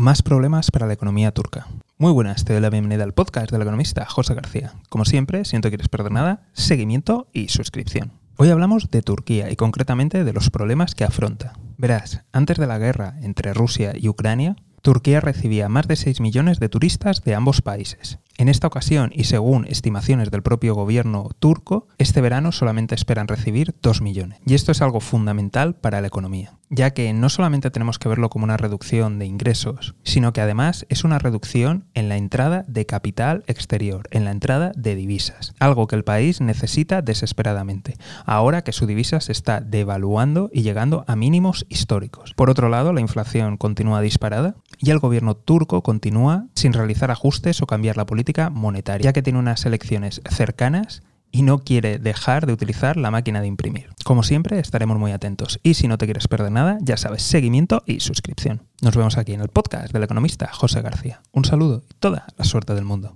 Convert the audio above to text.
Más problemas para la economía turca. Muy buenas, te doy la bienvenida al podcast del economista José García. Como siempre, si no te quieres perder nada, seguimiento y suscripción. Hoy hablamos de Turquía y concretamente de los problemas que afronta. Verás, antes de la guerra entre Rusia y Ucrania, Turquía recibía más de 6 millones de turistas de ambos países. En esta ocasión, y según estimaciones del propio gobierno turco, este verano solamente esperan recibir 2 millones. Y esto es algo fundamental para la economía, ya que no solamente tenemos que verlo como una reducción de ingresos, sino que además es una reducción en la entrada de capital exterior, en la entrada de divisas, algo que el país necesita desesperadamente, ahora que su divisa se está devaluando y llegando a mínimos históricos. Por otro lado, la inflación continúa disparada y el gobierno turco continúa sin realizar ajustes o cambiar la política monetaria, ya que tiene unas elecciones cercanas y no quiere dejar de utilizar la máquina de imprimir. Como siempre, estaremos muy atentos. Y si no te quieres perder nada, ya sabes, seguimiento y suscripción. Nos vemos aquí en el podcast del economista José García. Un saludo y toda la suerte del mundo.